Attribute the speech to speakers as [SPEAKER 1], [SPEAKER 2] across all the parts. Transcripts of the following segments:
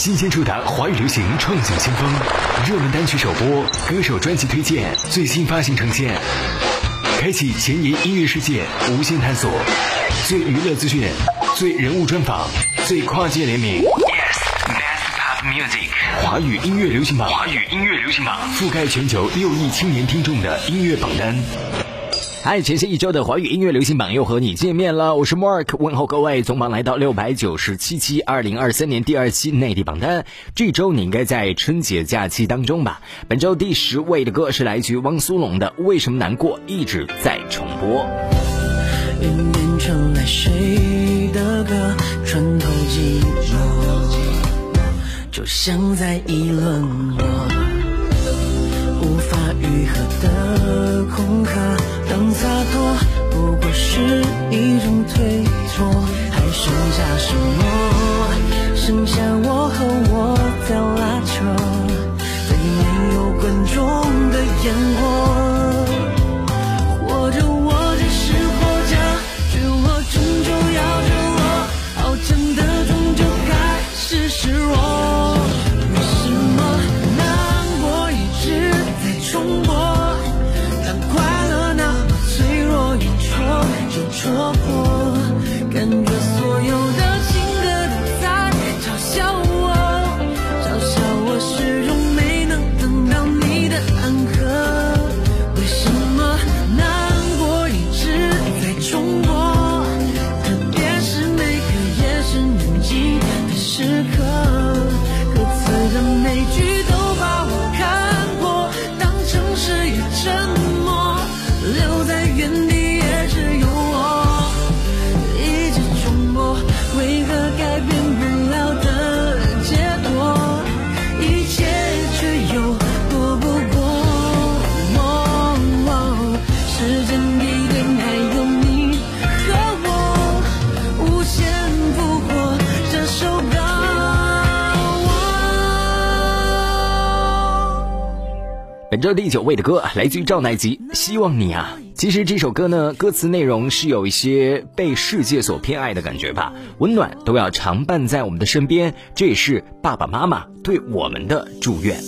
[SPEAKER 1] 新鲜触达华语流行创想先锋，热门单曲首播，歌手专辑推荐，最新发行呈现，开启前沿音乐世界无限探索，最娱乐资讯，最人物专访，最跨界联名。Yes，Best Pop Music，华语音乐流行榜，华语音乐流行榜。覆盖全球六亿青年听众的音乐榜单。
[SPEAKER 2] 嗨，前线一周的华语音乐流行榜又和你见面了，我是 Mark，问候各位，总榜来到六百九十七期，二零二三年第二期内地榜单。这周你应该在春节假期当中吧？本周第十位的歌是来自于汪苏泷的《为什么难过》，一直在重播。
[SPEAKER 3] 云变成了谁的歌，穿透寂寞，就像在议论我，无法愈合的空壳。洒脱，
[SPEAKER 2] 本周第九位的歌来自于赵乃吉，《希望你啊》。其实这首歌呢，歌词内容是有一些被世界所偏爱的感觉吧。温暖都要常伴在我们的身边，这也是爸爸妈妈对我们的祝愿。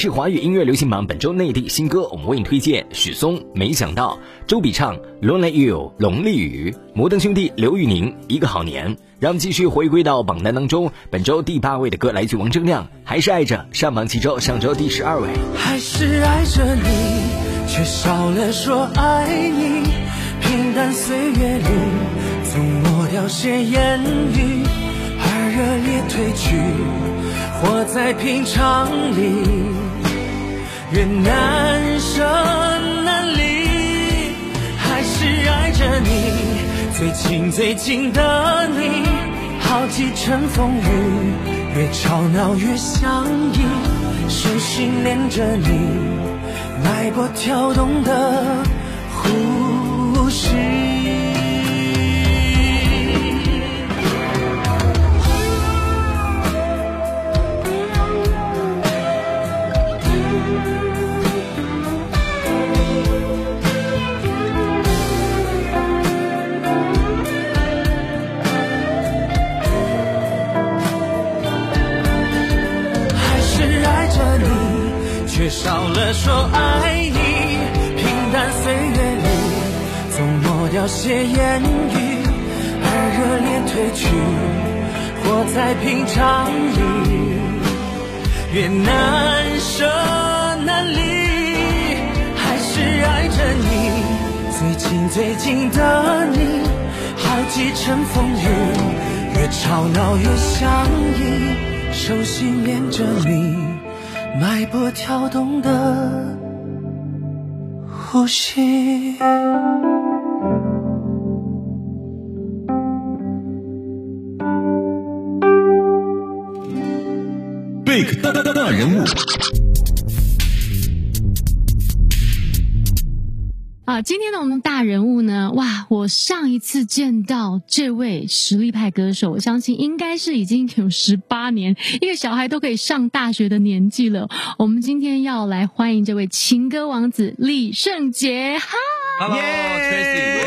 [SPEAKER 4] 是
[SPEAKER 2] 华语音乐流行榜本周内地新歌，我们为你推荐许嵩。没想到周笔畅《Lonely You》龙丽宇，摩登兄弟刘宇宁一个好年。让我们继续回归到榜单当中，本周第八位的歌来自王铮亮，还是爱着上榜几周，上周第十二位。
[SPEAKER 3] 还是爱着你，却少了说爱你。平淡岁月里，总抹掉些言语，而热烈褪去。活在平常里，越难舍难离，还是爱着你，最亲最近的你。好几程风雨，越吵闹越相依，手心连着你，脉搏跳动的呼最近的你，好几程风雨，越吵闹越相依，手心连着你，脉搏跳动的呼吸。
[SPEAKER 1] 贝壳大大大大人物，
[SPEAKER 5] 今天的我们大人物呢？哇，我上一次见到这位实力派歌手，我相信应该是已经有十八年，一个小孩都可以上大学的年纪了。我们今天要来欢迎这位情歌王子李圣杰，哈。
[SPEAKER 6] Hello，Tracy，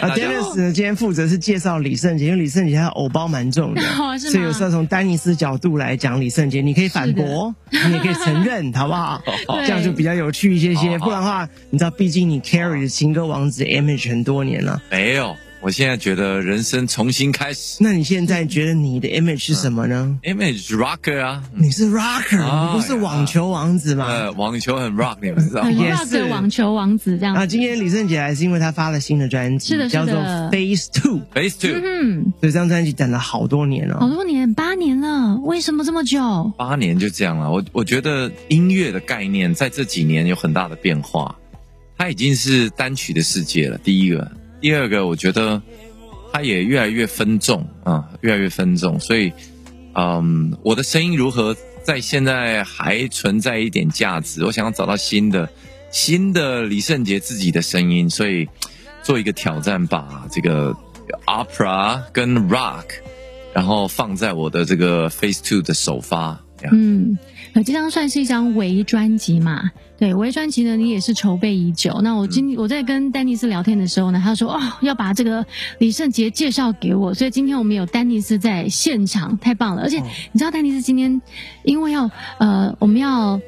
[SPEAKER 7] 啊，Dennis 呢，今天负责是介绍李圣杰，因为李圣杰他偶包蛮重的，所以有时候从丹尼斯角度来讲李圣杰，你可以反驳，你也可以承认，好不好？这样就比较有趣一些些。不然的话，你知道，毕竟你 carry 的情歌王子 image 很多年了，
[SPEAKER 6] 没有，我现在觉得人生重新开始。
[SPEAKER 7] 那你现在觉得你的 image 是什么呢
[SPEAKER 6] ？Image rocker 啊，
[SPEAKER 7] 你是 rocker，
[SPEAKER 6] 啊
[SPEAKER 7] 你不是网球王子吗？
[SPEAKER 6] 呃，网球很 rock，你们知道吗？
[SPEAKER 7] 也是
[SPEAKER 5] 的网球王子这样
[SPEAKER 7] 啊，今天李圣杰来是因为他发了新的专辑，
[SPEAKER 5] 是的
[SPEAKER 7] 叫做 Phase
[SPEAKER 6] Two，Base two，
[SPEAKER 5] 嗯，
[SPEAKER 7] 所以这张专辑等了好多年了好。
[SPEAKER 5] 多年，八年了，为什么这么久？
[SPEAKER 6] 八年就这样了。我我觉得音乐的概念在这几年有很大的变化，它已经是单曲的世界了。第一个，第二个，我觉得它也越来越分众啊、越来越分众。所以，嗯，我的声音如何在现在还存在一点价值？我想要找到新的新的李圣杰自己的声音，所以做一个挑战，把这个 opera 跟 rock，然后放在我的这个 Phase Two 的首发。
[SPEAKER 5] 嗯，呃，这张算是一张微专辑嘛？对，微专辑呢，你也是筹备已久。那我今、我在跟丹尼斯聊天的时候呢，他说哦，要把这个李圣杰介绍给我，所以今天我们有丹尼斯在现场，太棒了！而且你知道，丹尼斯今天因为要呃，我们要。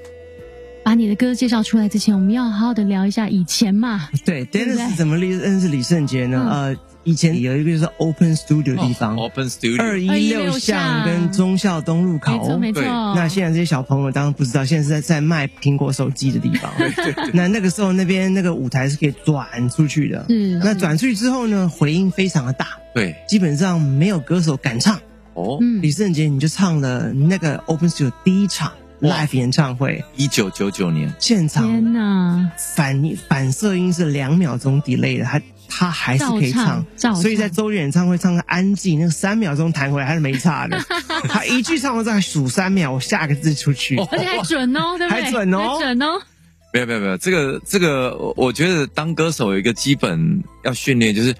[SPEAKER 5] 把你的歌介绍出来之前，我们要好好的聊一下以前嘛。
[SPEAKER 7] 对
[SPEAKER 5] 对不对
[SPEAKER 7] ，Dennis 怎么认认识李圣杰呢？
[SPEAKER 5] 嗯
[SPEAKER 7] 呃，以前有一个就是 Open Studio 地方
[SPEAKER 6] ，Open Studio，
[SPEAKER 7] 二一六巷跟忠孝东路
[SPEAKER 5] 没错，
[SPEAKER 7] 口。
[SPEAKER 5] 没错。
[SPEAKER 7] 那现在这些小朋友当然不知道，现在是在在卖苹果手机的地方。那那个时候那边那个舞台是可以转出去的。
[SPEAKER 5] 嗯
[SPEAKER 7] 那转出去之后呢，回音非常的大，
[SPEAKER 6] 对。
[SPEAKER 7] 基本上没有歌手敢唱。
[SPEAKER 6] 哦，
[SPEAKER 5] 嗯
[SPEAKER 7] 李圣杰你就唱了那个 Open Studio 第一场 live 演唱会，
[SPEAKER 6] 一九九九年，
[SPEAKER 7] 现场
[SPEAKER 5] 天哪，
[SPEAKER 7] 反反射音是两秒钟 delay 的，他他还是可以唱
[SPEAKER 5] 唱
[SPEAKER 7] 所以在周杰演唱会唱个安静，那个三秒钟弹回来还是没差的。他一句唱完之后还数三秒，我下个字出去。
[SPEAKER 5] 而且还准哦，对不对？
[SPEAKER 7] 还准哦
[SPEAKER 5] 还准哦。
[SPEAKER 6] 没有没有没有，这个这个，我我觉得当歌手有一个基本要训练，就是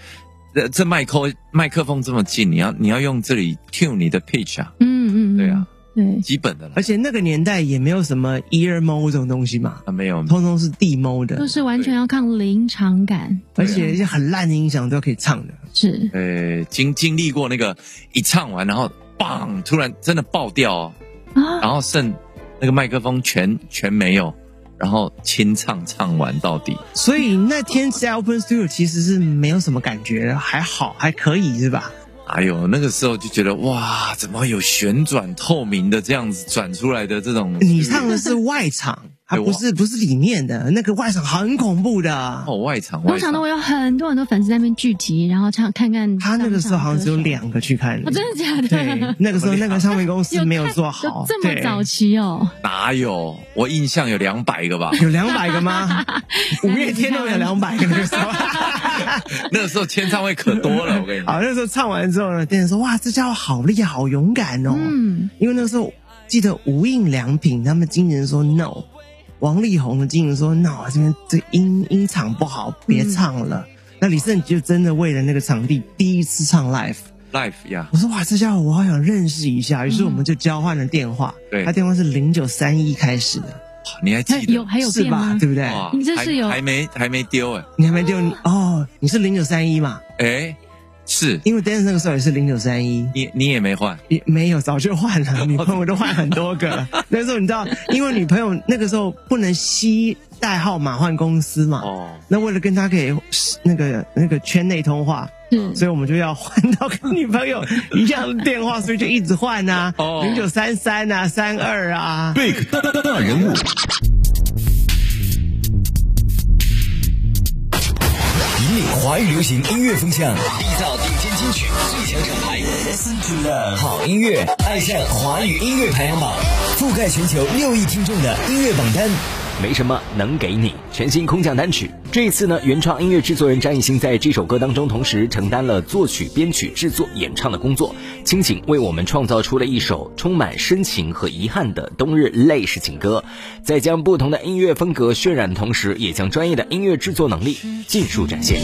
[SPEAKER 6] 这这麦克麦克风这么近，你要你要用这里 tune 你的 pitch 啊，
[SPEAKER 5] 嗯嗯，嗯
[SPEAKER 6] 对啊，，
[SPEAKER 5] 对。
[SPEAKER 6] 基本的了
[SPEAKER 7] 而且那个年代也没有什么 ear mode 这种东西嘛，
[SPEAKER 6] 啊没有，
[SPEAKER 7] 通通是地 mode 的，
[SPEAKER 5] 都是完全要看临场感，
[SPEAKER 7] 而且一些很烂的音响都可以唱的。
[SPEAKER 5] 是。
[SPEAKER 6] 呃经经历过那个一唱完，然后棒，突然真的爆掉哦，
[SPEAKER 5] 啊，
[SPEAKER 6] 然后剩那个麦克风全全没有，然后清唱唱完到底，
[SPEAKER 7] 所以那天在 Open Studio 其实是没有什么感觉的，还好还可以是吧？
[SPEAKER 6] 还有那个时候就觉得哇，怎么有旋转透明的这样子转出来的这种？
[SPEAKER 7] 你唱的是外场，还
[SPEAKER 6] 对
[SPEAKER 7] 不是不是里面的那个外场很恐怖的。
[SPEAKER 6] 哦外场，外场
[SPEAKER 5] 通常都会有很多很多粉丝在那边聚集，然后唱看看。
[SPEAKER 7] 他那个时候好像只有两个去看，
[SPEAKER 5] 哦，真的假的？
[SPEAKER 7] 对，那个时候 那个唱片公司没有做好
[SPEAKER 5] 有，这么早期哦？
[SPEAKER 6] 哪有？我印象有两百个吧。
[SPEAKER 7] 有两百个吗？五月天都有两百个那个时候。
[SPEAKER 6] 那个时候签唱会可多了，我跟你
[SPEAKER 7] 好，
[SPEAKER 6] 讲。
[SPEAKER 7] 那时候唱完之后呢，店员说：“哇，这家伙好厉害，好勇敢哦。”
[SPEAKER 5] 嗯，
[SPEAKER 7] 因为那个时候记得无印良品他们经纪人说 no，王力宏的经纪人说 no，这边这音音场不好，别唱了。那李圣杰就真的为了那个场地第一次唱 live。
[SPEAKER 6] Life 呀，
[SPEAKER 7] 我说哇，这家伙我好想认识一下，于是我们就交换了电话。
[SPEAKER 6] 对
[SPEAKER 7] 他电话是零九三一开始的，
[SPEAKER 6] 你还记得？
[SPEAKER 5] 有还有
[SPEAKER 7] 是吧？？对不对？
[SPEAKER 5] 你这是有
[SPEAKER 6] 还还没还没丢哎
[SPEAKER 7] 你还没丢你哦，你是零九三一嘛？
[SPEAKER 6] 哎，是。
[SPEAKER 7] 因为 Dance 那个时候也是零九三一。
[SPEAKER 6] 你你也没换。
[SPEAKER 7] 也没有，早就换了，女朋友都换很多个。了。那时候你知道，因为女朋友那个时候不能吸代号码换公司嘛，
[SPEAKER 6] 哦，
[SPEAKER 7] 那为了跟他可以那个那个圈内通话，
[SPEAKER 5] 嗯。
[SPEAKER 7] 所以我们就要换到跟女朋友一样的电话，所以就一直换啊，
[SPEAKER 6] 哦。
[SPEAKER 7] 零九三三啊，三二啊。
[SPEAKER 1] Big 大大大大人物，引领华语流行音乐风向，缔造顶尖金曲最强厂牌。Listen to love，好音乐，爱上华语音乐排行榜，覆盖全球六亿听众的音乐榜单。
[SPEAKER 2] 没什么能给你全新空降单曲。这一次呢，原创音乐制作人张艺兴在这首歌当中，同时承担了作曲、编曲、制作、演唱的工作，倾情为我们创造出了一首充满深情和遗憾的冬日泪式情歌。在将不同的音乐风格渲染的同时，也将专业的音乐制作能力尽数展现。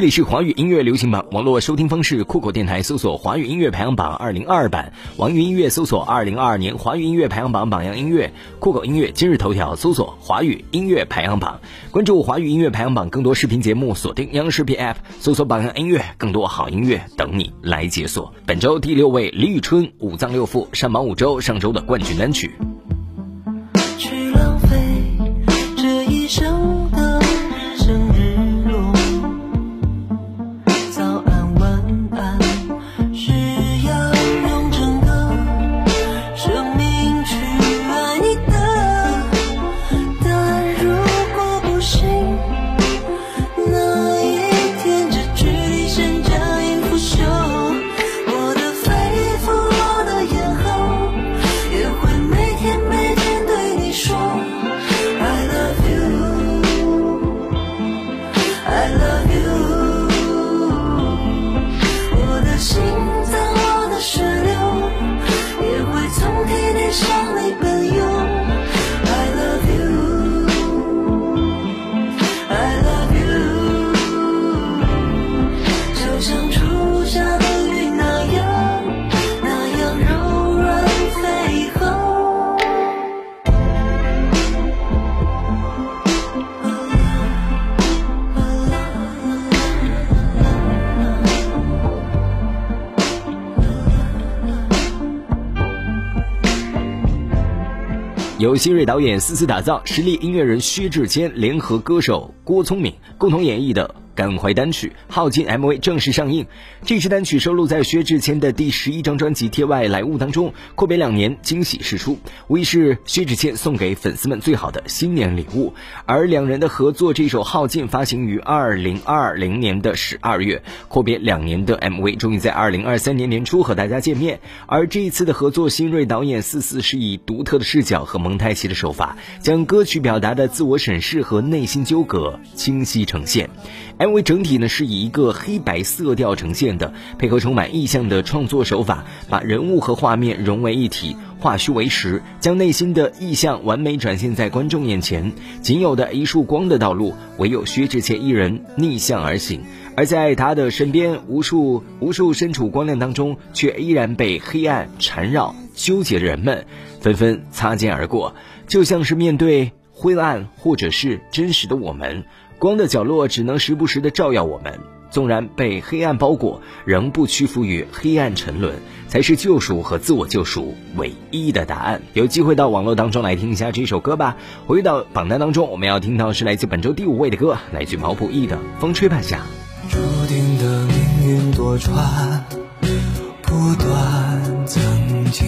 [SPEAKER 2] 这里是华语音乐流行榜网络收听方式，酷狗电台搜索“华语音乐排行榜二零二二版”，网易云音乐搜索“二零二二年华语音乐排行榜榜样音乐”，酷狗音乐今日头条搜索“华语音乐排行榜”，关注华语音乐排行榜更多视频节目，锁定央视 P App 搜索“榜样音乐”，更多好音乐等你来解锁。本周第六位李宇春《五脏六腑》上榜五周，上周的冠军单曲。
[SPEAKER 3] 去浪费
[SPEAKER 2] 由新锐导演思思打造，实力音乐人薛之谦联合歌手郭聪明共同演绎的感怀单曲《耗尽》MV 正式上映。这支单曲收录在薛之谦的第十一张专辑《天外来物》当中，阔别两年惊喜释出，无疑是薛之谦送给粉丝们最好的新年礼物。而两人的合作这首《耗尽》发行于二零二零年的十二月，阔别两年的 MV 终于在二零二三年年初和大家见面。而这一次的合作，新锐导演四四是以独特的视角和蒙太奇的手法，将歌曲表达的自我审视和内心纠葛清晰呈现。M 因为整体呢是以一个黑白色调呈现的，配合充满意象的创作手法，把人物和画面融为一体，化虚为实，将内心的意象完美展现在观众眼前。仅有的一束光的道路，唯有薛之谦一人逆向而行。而在他的身边，无数无数身处光亮当中却依然被黑暗缠绕、纠结的人们，纷纷擦肩而过，就像是面对灰暗或者是真实的我们，光的角落只能时不时的照耀我们。纵然被黑暗包裹，仍不屈服于黑暗沉沦，才是救赎和自我救赎唯一的答案。有机会到网络当中来听一下这首歌吧。回到榜单当中，我们要听到是来自本周第五位的歌，来自毛不易的《风吹半夏》。
[SPEAKER 8] 注定的命运多舛，不断曾经，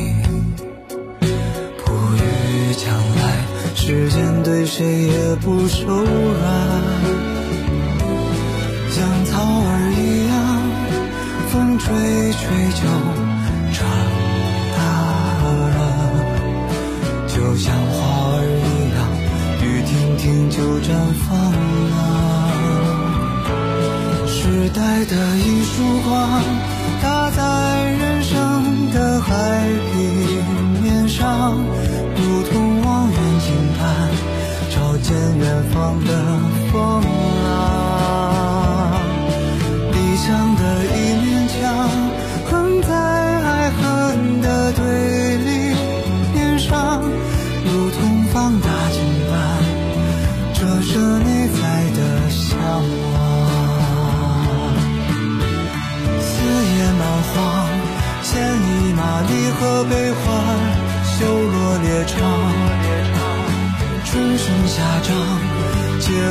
[SPEAKER 8] 时间对谁也不手软。像草儿一样，风吹吹就长大了；就像花儿一样，雨停停就绽放了。时代的一束光，打在人生的海平面上，如同，见远方的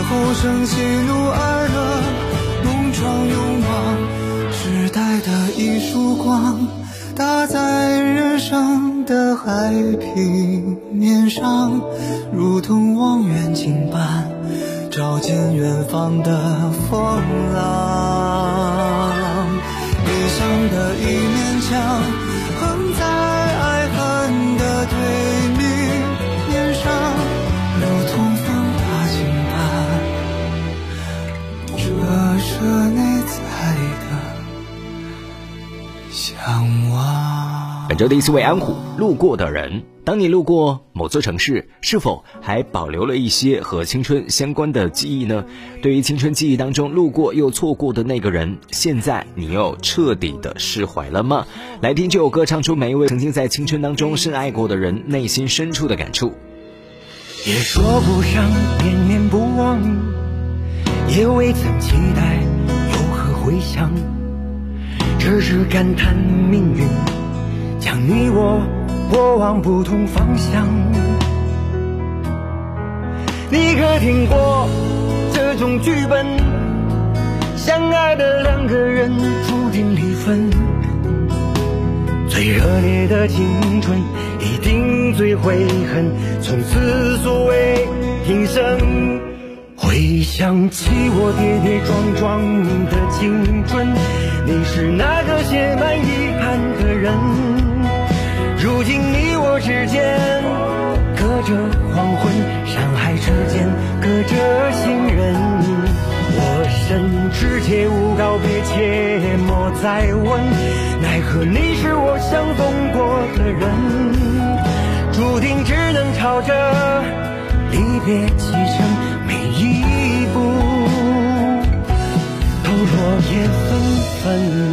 [SPEAKER 8] 后生喜怒哀乐，弄闯勇往。时代的一束光，打在人生的海平面上，如同望远镜般，照见远方的风浪。理想的一面墙，往。
[SPEAKER 2] 本周第四位安虎，路过的人。当你路过某座城市，是否还保留了一些和青春相关的记忆呢？对于青春记忆当中路过又错过的那个人，现在你又彻底的释怀了吗？来听这首歌，唱出每一位曾经在青春当中深爱过的人内心深处的感触。
[SPEAKER 8] 也说不上念念不忘，也未曾期待有何回响，只是感叹命运将你我拖往不同方向。你可听过这种剧本？相爱的两个人注定离分。最热烈的青春，一定最悔恨，从此所谓平生。回想起我跌跌撞撞的青春，你是那个写满遗憾的人。如今你我之间，隔着黄昏，山海之间隔着行人。我深知切勿告别，切莫再问。奈何你是我相逢过的人，注定只能朝着离别启程，每一步都落叶纷纷。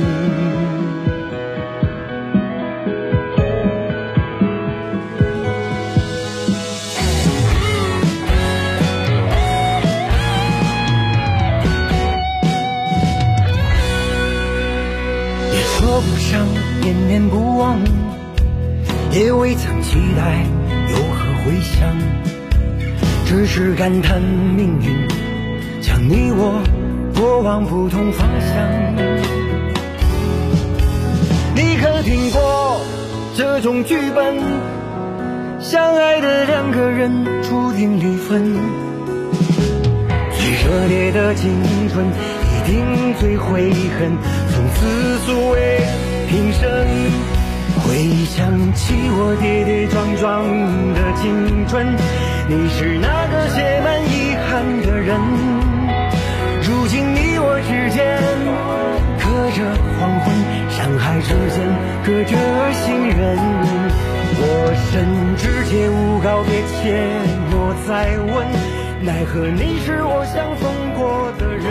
[SPEAKER 8] 念不忘，也未曾期待有何回响，只是感叹命运将你我拖往不同方向。你可听过这种剧本？相爱的两个人注定离分。最热烈的青春，一定最悔恨，从此所谓平生。回想起我跌跌撞撞的青春，你是那个写满遗憾的人。如今你我之间，隔着黄昏，山海之间隔着行人。
[SPEAKER 9] 我甚至借无告别切莫再问，奈何你是我相逢过的人，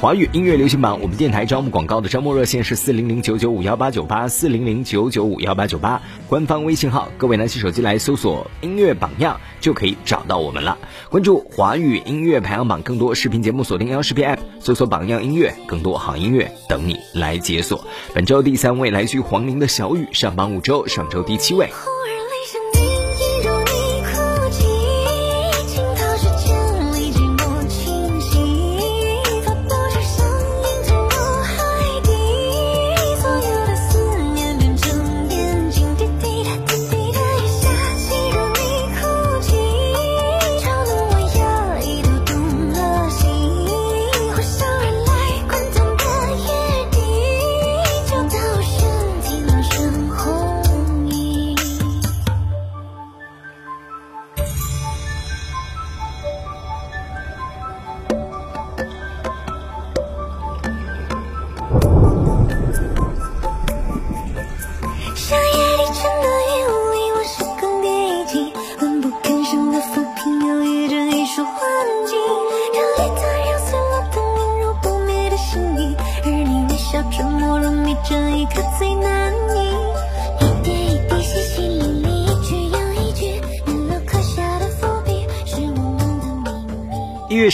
[SPEAKER 2] 华语音乐流行榜，我们电台招募广告的招募热线是四零零九九五幺八九八四零零九九五幺八九八，官方微信号，各位拿起手机来搜索“音乐榜样”就可以找到我们了。关注华语音乐排行榜，更多视频节目锁定央视频 App，搜索“榜样音乐”，更多好音乐等你来解锁。本周第三位来自于黄龄的小雨，上榜五周，上周第七位。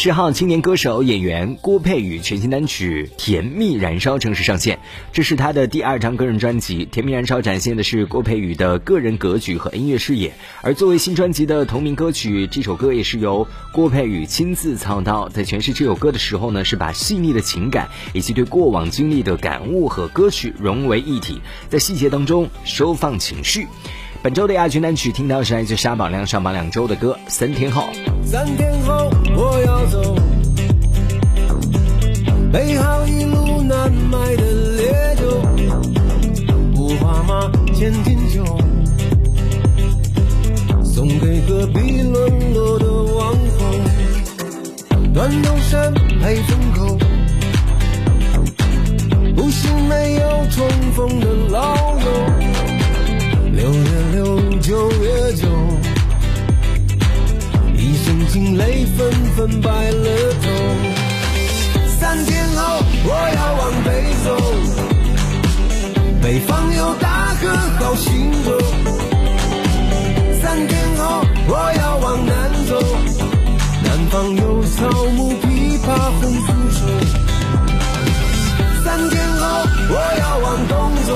[SPEAKER 2] 十号，青年歌手演员郭佩宇全新单曲《甜蜜燃烧》正式上线。这是他的第二张个人专辑，《甜蜜燃烧》展现的是郭佩宇的个人格局和音乐视野。而作为新专辑的同名歌曲，这首歌也是由郭佩宇亲自操刀。在诠释这首歌的时候呢，是把细腻的情感以及对过往经历的感悟和歌曲融为一体，在细节当中收放情绪。本周的亚军单曲听到是来自沙宝亮上榜两周的歌《三天后》。
[SPEAKER 9] 三天后我要走，备好一路难买的烈酒，五花马，千金酒，送给隔壁沦落的网红。断头山配封口，不幸没有重逢的老友。六月六，九月九，一身惊泪纷纷白了头。三天后我要往北走，北方有大河好行走。三天后我要往南走，南方有草木枇杷红酥手。三天后我要往东走。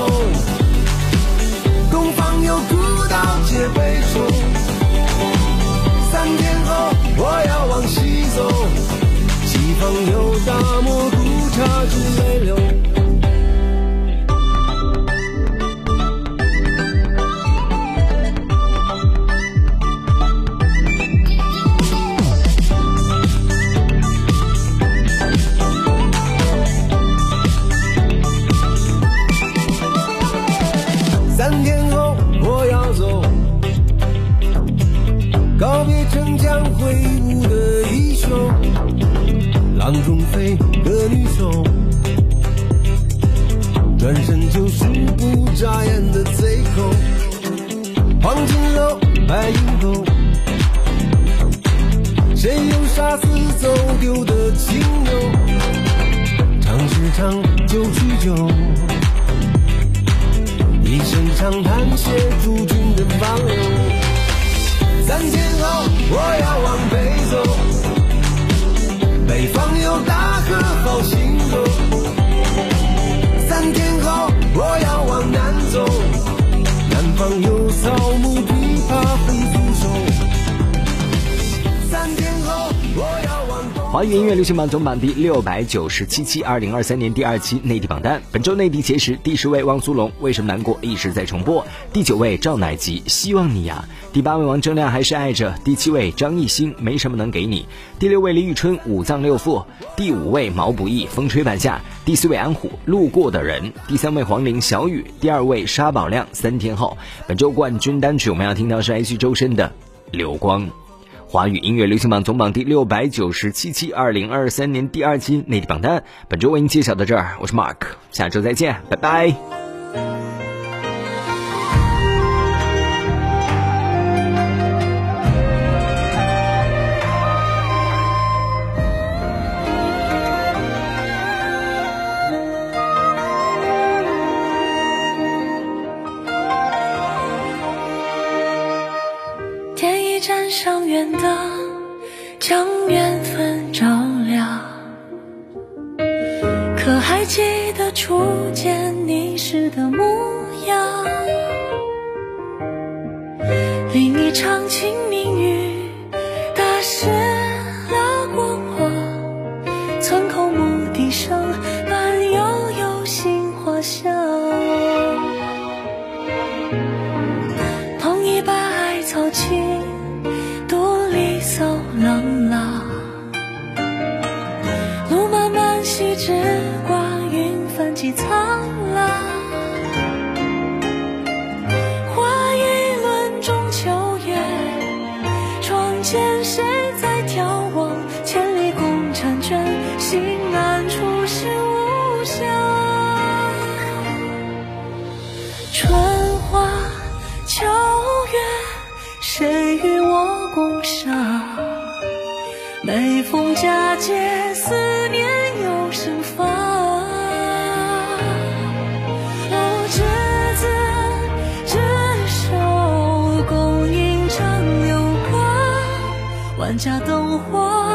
[SPEAKER 9] 东方有古道皆悲愁，三天后我要往西走，西方有大漠孤茶之泪流。风中飞的女优，转身就是不眨眼的贼寇。黄金楼，白银楼，谁又杀死走丢的情友？唱是唱，酒是酒，一声长叹写诸君的放流。三天后，我要往北走。北方有大哥好行走，三天后我要往南走，南方有草木琵琶飞。
[SPEAKER 2] 华语音乐流行榜总榜第六百九十七期，二零二三年第二期内地榜单。本周内地前十，第十位汪苏泷，为什么难过一直在重播。第九位赵乃吉，希望你呀。第八位王铮亮，还是爱着。第七位张艺兴，没什么能给你。第六位李宇春，五脏六腑。第五位毛不易，风吹半夏。第四位安虎，路过的人。第三位黄龄，小雨。第二位沙宝亮，三天后。本周冠军单曲我们要听到是来自周深的流光。华语音乐流行榜总榜第六百九十七期，二零二三年第二期内地榜单，本周为您揭晓到这儿，我是 Mark，下周再见，拜拜。
[SPEAKER 3] 站上远灯，将缘分照亮。可还记得初见你时的模样？另一场清明雨。凭栏处是无暇春花秋月谁与我共赏？每逢佳节思念又盛放执子之手共饮这酒光万家灯火